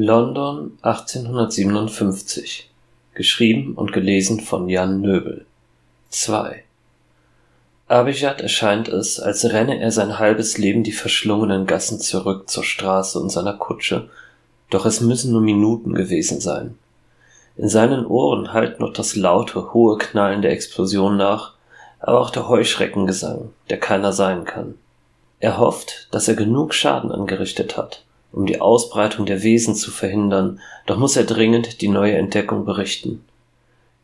London 1857 Geschrieben und gelesen von Jan Nöbel. 2 Abijad erscheint es, als renne er sein halbes Leben die verschlungenen Gassen zurück zur Straße und seiner Kutsche, doch es müssen nur Minuten gewesen sein. In seinen Ohren hallt noch das laute, hohe Knallen der Explosion nach, aber auch der Heuschreckengesang, der keiner sein kann. Er hofft, dass er genug Schaden angerichtet hat, um die Ausbreitung der Wesen zu verhindern, doch muss er dringend die neue Entdeckung berichten.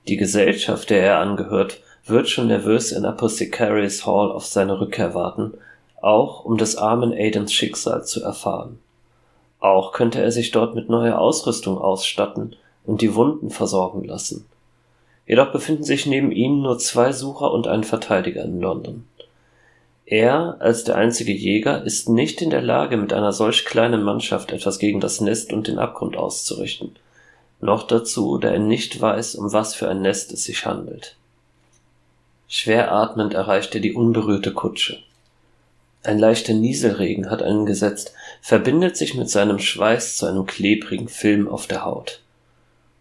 Die Gesellschaft, der er angehört, wird schon nervös in Apothecaries Hall auf seine Rückkehr warten, auch um des armen Aidens Schicksal zu erfahren. Auch könnte er sich dort mit neuer Ausrüstung ausstatten und die Wunden versorgen lassen. Jedoch befinden sich neben ihm nur zwei Sucher und ein Verteidiger in London. Er, als der einzige Jäger, ist nicht in der Lage, mit einer solch kleinen Mannschaft etwas gegen das Nest und den Abgrund auszurichten. Noch dazu, da er nicht weiß, um was für ein Nest es sich handelt. Schwer atmend erreicht er die unberührte Kutsche. Ein leichter Nieselregen hat eingesetzt, verbindet sich mit seinem Schweiß zu einem klebrigen Film auf der Haut.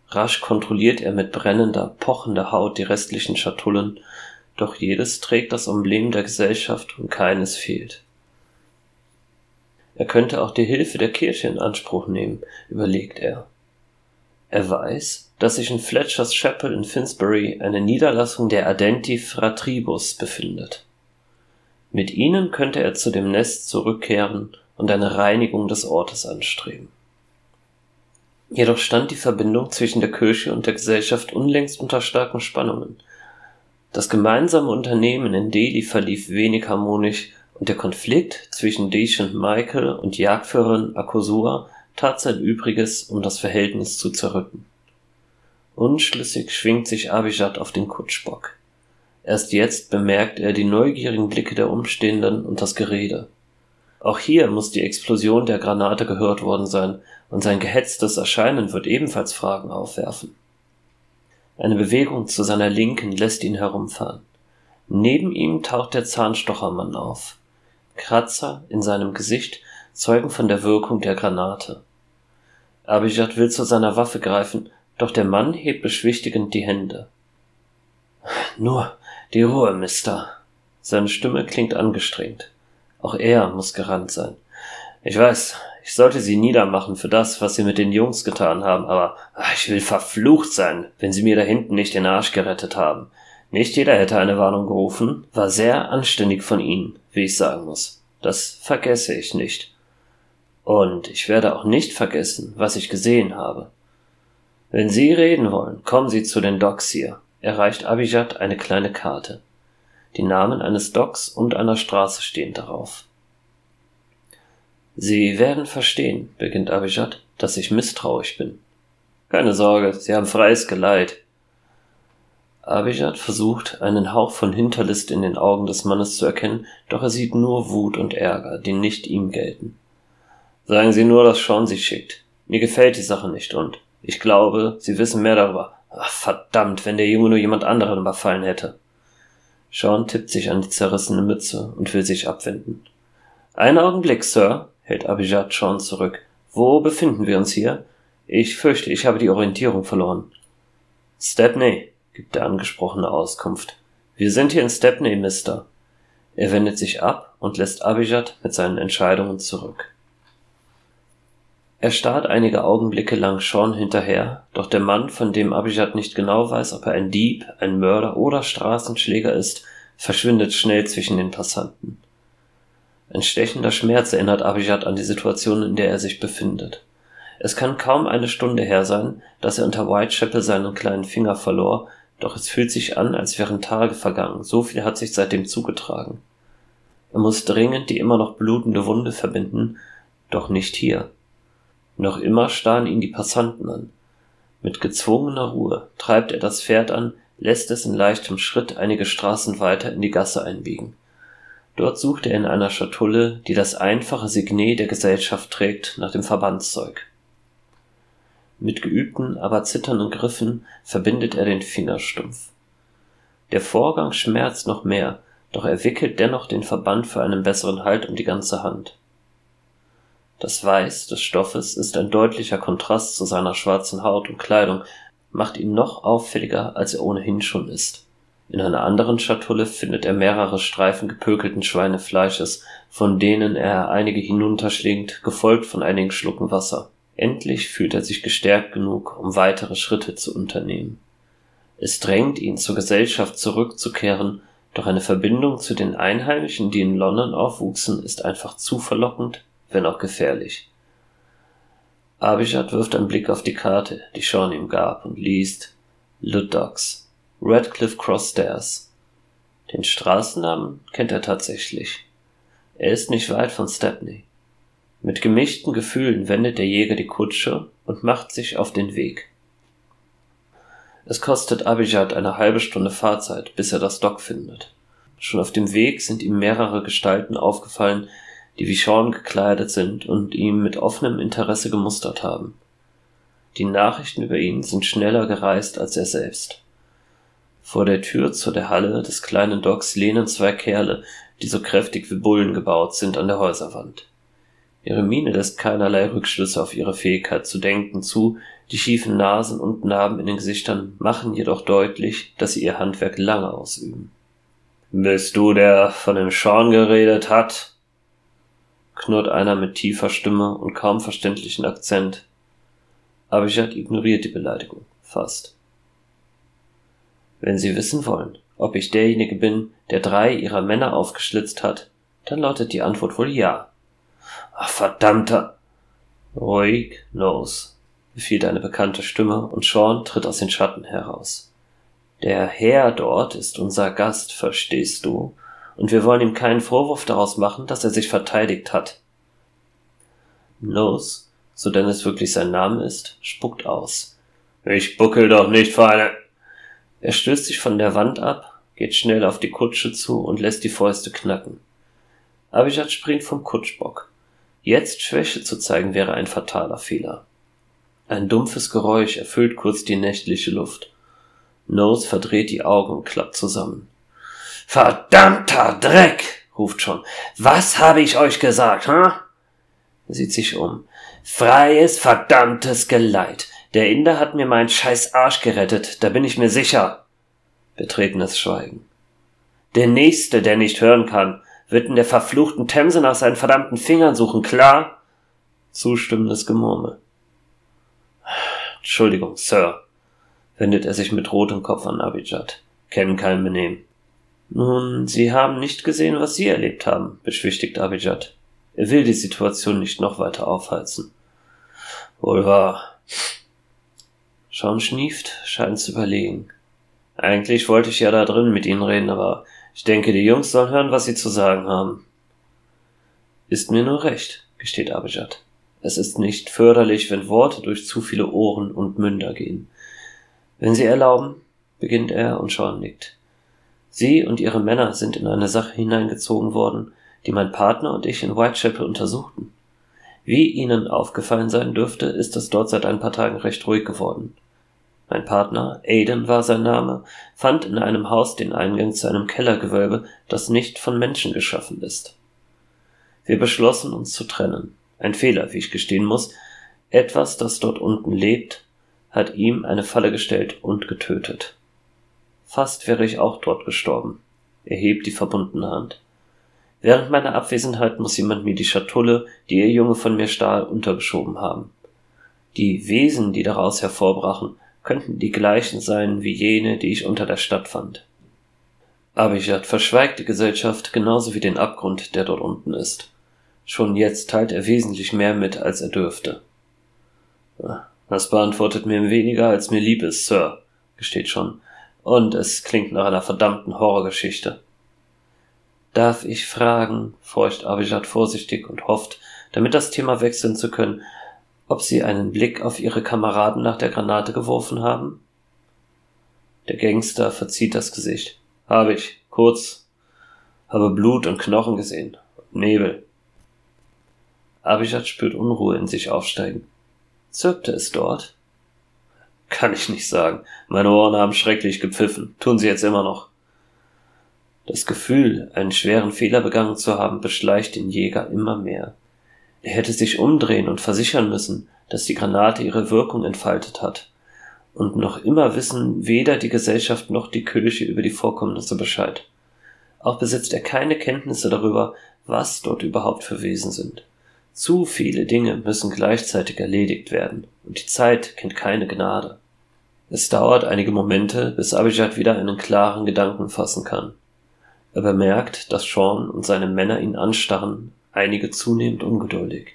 Rasch kontrolliert er mit brennender, pochender Haut die restlichen Schatullen, doch jedes trägt das Emblem der Gesellschaft und keines fehlt. Er könnte auch die Hilfe der Kirche in Anspruch nehmen, überlegt er. Er weiß, dass sich in Fletchers Chapel in Finsbury eine Niederlassung der Adenti Fratribus befindet. Mit ihnen könnte er zu dem Nest zurückkehren und eine Reinigung des Ortes anstreben. Jedoch stand die Verbindung zwischen der Kirche und der Gesellschaft unlängst unter starken Spannungen. Das gemeinsame Unternehmen in Delhi verlief wenig harmonisch und der Konflikt zwischen Dechant Michael und Jagdführerin Akosua tat sein Übriges, um das Verhältnis zu zerrütten. Unschlüssig schwingt sich Abijad auf den Kutschbock. Erst jetzt bemerkt er die neugierigen Blicke der Umstehenden und das Gerede. Auch hier muss die Explosion der Granate gehört worden sein, und sein gehetztes Erscheinen wird ebenfalls Fragen aufwerfen. Eine Bewegung zu seiner Linken lässt ihn herumfahren. Neben ihm taucht der Zahnstochermann auf. Kratzer in seinem Gesicht zeugen von der Wirkung der Granate. Abijad will zu seiner Waffe greifen, doch der Mann hebt beschwichtigend die Hände. Nur die Ruhe, Mister. Seine Stimme klingt angestrengt. Auch er muss gerannt sein. Ich weiß, ich sollte sie niedermachen für das, was sie mit den Jungs getan haben, aber ach, ich will verflucht sein, wenn sie mir da hinten nicht den Arsch gerettet haben. Nicht jeder hätte eine Warnung gerufen, war sehr anständig von ihnen, wie ich sagen muss. Das vergesse ich nicht. Und ich werde auch nicht vergessen, was ich gesehen habe. Wenn Sie reden wollen, kommen Sie zu den Docks hier. Erreicht Abijad eine kleine Karte. Die Namen eines Docks und einer Straße stehen darauf. Sie werden verstehen, beginnt Abijad, dass ich misstrauisch bin. Keine Sorge, Sie haben freies Geleit. Abijad versucht, einen Hauch von Hinterlist in den Augen des Mannes zu erkennen, doch er sieht nur Wut und Ärger, die nicht ihm gelten. Sagen Sie nur, dass Sean Sie schickt. Mir gefällt die Sache nicht und ich glaube, Sie wissen mehr darüber. Ach, verdammt, wenn der Junge nur jemand anderen überfallen hätte. Sean tippt sich an die zerrissene Mütze und will sich abwenden. Einen Augenblick, Sir, hält Abijad Sean zurück. Wo befinden wir uns hier? Ich fürchte, ich habe die Orientierung verloren. Stepney, gibt der angesprochene Auskunft. Wir sind hier in Stepney, Mister. Er wendet sich ab und lässt Abijad mit seinen Entscheidungen zurück. Er starrt einige Augenblicke lang Sean hinterher, doch der Mann, von dem Abijad nicht genau weiß, ob er ein Dieb, ein Mörder oder Straßenschläger ist, verschwindet schnell zwischen den Passanten. Ein stechender Schmerz erinnert Abijad an die Situation, in der er sich befindet. Es kann kaum eine Stunde her sein, dass er unter Whitechapel seinen kleinen Finger verlor, doch es fühlt sich an, als wären Tage vergangen, so viel hat sich seitdem zugetragen. Er muss dringend die immer noch blutende Wunde verbinden, doch nicht hier. Noch immer starren ihn die Passanten an. Mit gezwungener Ruhe treibt er das Pferd an, lässt es in leichtem Schritt einige Straßen weiter in die Gasse einbiegen. Dort sucht er in einer Schatulle, die das einfache Signet der Gesellschaft trägt, nach dem Verbandszeug. Mit geübten, aber zitternden Griffen verbindet er den Fingerstumpf. Der Vorgang schmerzt noch mehr, doch er wickelt dennoch den Verband für einen besseren Halt um die ganze Hand. Das Weiß des Stoffes ist ein deutlicher Kontrast zu seiner schwarzen Haut und Kleidung, macht ihn noch auffälliger, als er ohnehin schon ist. In einer anderen Schatulle findet er mehrere Streifen gepökelten Schweinefleisches, von denen er einige hinunterschlingt, gefolgt von einigen Schlucken Wasser. Endlich fühlt er sich gestärkt genug, um weitere Schritte zu unternehmen. Es drängt ihn, zur Gesellschaft zurückzukehren, doch eine Verbindung zu den Einheimischen, die in London aufwuchsen, ist einfach zu verlockend, wenn auch gefährlich. Abijad wirft einen Blick auf die Karte, die Sean ihm gab, und liest Luddox, Radcliffe Cross Stairs. Den Straßennamen kennt er tatsächlich. Er ist nicht weit von Stepney. Mit gemischten Gefühlen wendet der Jäger die Kutsche und macht sich auf den Weg. Es kostet Abijad eine halbe Stunde Fahrzeit, bis er das Dock findet. Schon auf dem Weg sind ihm mehrere Gestalten aufgefallen, die wie Sean gekleidet sind und ihm mit offenem Interesse gemustert haben. Die Nachrichten über ihn sind schneller gereist als er selbst. Vor der Tür zu der Halle des kleinen Docks lehnen zwei Kerle, die so kräftig wie Bullen gebaut sind, an der Häuserwand. Ihre Miene lässt keinerlei Rückschlüsse auf ihre Fähigkeit zu denken zu, die schiefen Nasen und Narben in den Gesichtern machen jedoch deutlich, dass sie ihr Handwerk lange ausüben. Bist du der von dem Sean geredet hat? knurrt einer mit tiefer Stimme und kaum verständlichen Akzent. Abijad ignoriert die Beleidigung, fast. Wenn Sie wissen wollen, ob ich derjenige bin, der drei Ihrer Männer aufgeschlitzt hat, dann lautet die Antwort wohl ja. Ach, verdammter! Ruhig, los, befiehlt eine bekannte Stimme und Sean tritt aus den Schatten heraus. Der Herr dort ist unser Gast, verstehst du, und wir wollen ihm keinen Vorwurf daraus machen, dass er sich verteidigt hat. Los, so denn es wirklich sein Name ist, spuckt aus. Ich buckel doch nicht für eine. Er stößt sich von der Wand ab, geht schnell auf die Kutsche zu und lässt die Fäuste knacken. Abijad springt vom Kutschbock. Jetzt Schwäche zu zeigen wäre ein fataler Fehler. Ein dumpfes Geräusch erfüllt kurz die nächtliche Luft. Nose verdreht die Augen und klappt zusammen. Verdammter Dreck! ruft schon. Was habe ich euch gesagt, hm? Sieht sich um. Freies, verdammtes Geleit. Der Inder hat mir meinen scheiß Arsch gerettet, da bin ich mir sicher. Betretenes Schweigen. Der Nächste, der nicht hören kann, wird in der verfluchten Themse nach seinen verdammten Fingern suchen, klar? Zustimmendes Gemurmel. Entschuldigung, Sir, wendet er sich mit rotem Kopf an Abijad. Kennen kein Benehmen. Nun, Sie haben nicht gesehen, was Sie erlebt haben, beschwichtigt Abijad. Er will die Situation nicht noch weiter aufheizen. Wohl wahr. Sean schnieft, scheint zu überlegen. Eigentlich wollte ich ja da drin mit Ihnen reden, aber ich denke, die Jungs sollen hören, was sie zu sagen haben. Ist mir nur recht, gesteht Abijad. Es ist nicht förderlich, wenn Worte durch zu viele Ohren und Münder gehen. Wenn Sie erlauben, beginnt er und Sean nickt. Sie und Ihre Männer sind in eine Sache hineingezogen worden, die mein Partner und ich in Whitechapel untersuchten. Wie Ihnen aufgefallen sein dürfte, ist es dort seit ein paar Tagen recht ruhig geworden. Mein Partner, Aiden war sein Name, fand in einem Haus den Eingang zu einem Kellergewölbe, das nicht von Menschen geschaffen ist. Wir beschlossen uns zu trennen. Ein Fehler, wie ich gestehen muss. Etwas, das dort unten lebt, hat ihm eine Falle gestellt und getötet. Fast wäre ich auch dort gestorben. Er hebt die verbundene Hand. Während meiner Abwesenheit muss jemand mir die Schatulle, die ihr Junge von mir stahl, untergeschoben haben. Die Wesen, die daraus hervorbrachen, könnten die gleichen sein wie jene, die ich unter der Stadt fand. Abijad verschweigt die Gesellschaft genauso wie den Abgrund, der dort unten ist. Schon jetzt teilt er wesentlich mehr mit, als er dürfte. Das beantwortet mir weniger, als mir lieb ist, Sir, gesteht schon. Und es klingt nach einer verdammten Horrorgeschichte. Darf ich fragen, feucht Abijad vorsichtig und hofft, damit das Thema wechseln zu können, ob sie einen Blick auf ihre Kameraden nach der Granate geworfen haben? Der Gangster verzieht das Gesicht. Habe ich, kurz, habe Blut und Knochen gesehen, Nebel. Abijad spürt Unruhe in sich aufsteigen. Zirpte es dort? Kann ich nicht sagen. Meine Ohren haben schrecklich gepfiffen, tun sie jetzt immer noch. Das Gefühl, einen schweren Fehler begangen zu haben, beschleicht den Jäger immer mehr. Er hätte sich umdrehen und versichern müssen, dass die Granate ihre Wirkung entfaltet hat. Und noch immer wissen weder die Gesellschaft noch die Kirche über die Vorkommnisse Bescheid. Auch besitzt er keine Kenntnisse darüber, was dort überhaupt für Wesen sind. Zu viele Dinge müssen gleichzeitig erledigt werden, und die Zeit kennt keine Gnade. Es dauert einige Momente, bis Abijad wieder einen klaren Gedanken fassen kann. Er bemerkt, dass Sean und seine Männer ihn anstarren, einige zunehmend ungeduldig.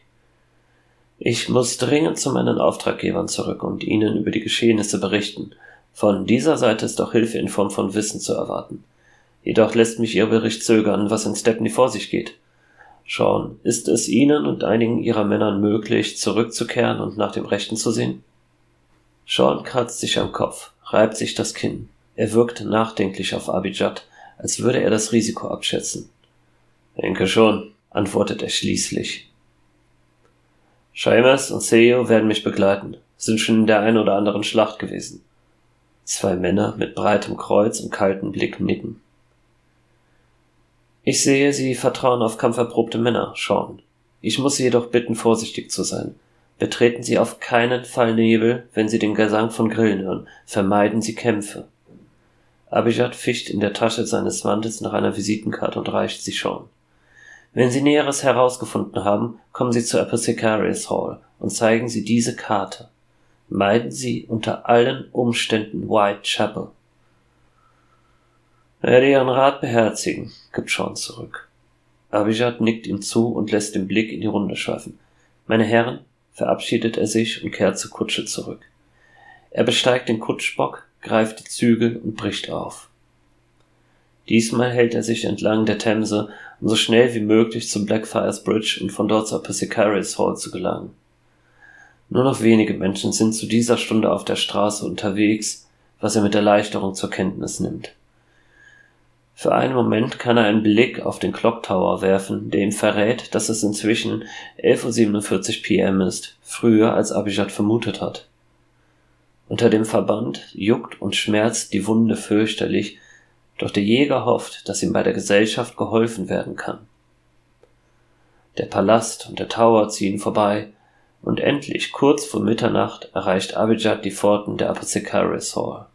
Ich muss dringend zu meinen Auftraggebern zurück und ihnen über die Geschehnisse berichten. Von dieser Seite ist auch Hilfe in Form von Wissen zu erwarten. Jedoch lässt mich Ihr Bericht zögern, was in Stepney vor sich geht. Sean, ist es Ihnen und einigen Ihrer Männern möglich, zurückzukehren und nach dem Rechten zu sehen? Sean kratzt sich am Kopf, reibt sich das Kinn. Er wirkt nachdenklich auf Abijad, als würde er das Risiko abschätzen. Denke schon, antwortet er schließlich. Seamus und Seo werden mich begleiten, sind schon in der einen oder anderen Schlacht gewesen. Zwei Männer mit breitem Kreuz und kaltem Blick nicken. Ich sehe, Sie vertrauen auf kampferprobte Männer, Sean. Ich muss Sie jedoch bitten, vorsichtig zu sein. Betreten Sie auf keinen Fall Nebel, wenn Sie den Gesang von Grillen hören. Vermeiden Sie Kämpfe. Abijad fischt in der Tasche seines Mantels nach einer Visitenkarte und reicht sie Sean. Wenn Sie Näheres herausgefunden haben, kommen Sie zur Apothecaries Hall und zeigen Sie diese Karte. Meiden Sie unter allen Umständen Whitechapel. Werde Ihren Rat beherzigen, gibt Sean zurück. Abijad nickt ihm zu und lässt den Blick in die Runde schweifen. Meine Herren, verabschiedet er sich und kehrt zur Kutsche zurück. Er besteigt den Kutschbock, greift die Zügel und bricht auf. Diesmal hält er sich entlang der Themse, um so schnell wie möglich zum Blackfriars Bridge und von dort zur Apothecaries Hall zu gelangen. Nur noch wenige Menschen sind zu dieser Stunde auf der Straße unterwegs, was er mit Erleichterung zur Kenntnis nimmt. Für einen Moment kann er einen Blick auf den Clock Tower werfen, der ihm verrät, dass es inzwischen 11.47 pm ist, früher als Abijad vermutet hat. Unter dem Verband juckt und schmerzt die Wunde fürchterlich, doch der Jäger hofft, dass ihm bei der Gesellschaft geholfen werden kann. Der Palast und der Tower ziehen vorbei, und endlich kurz vor Mitternacht erreicht Abijad die Pforten der Apothecaris Hall.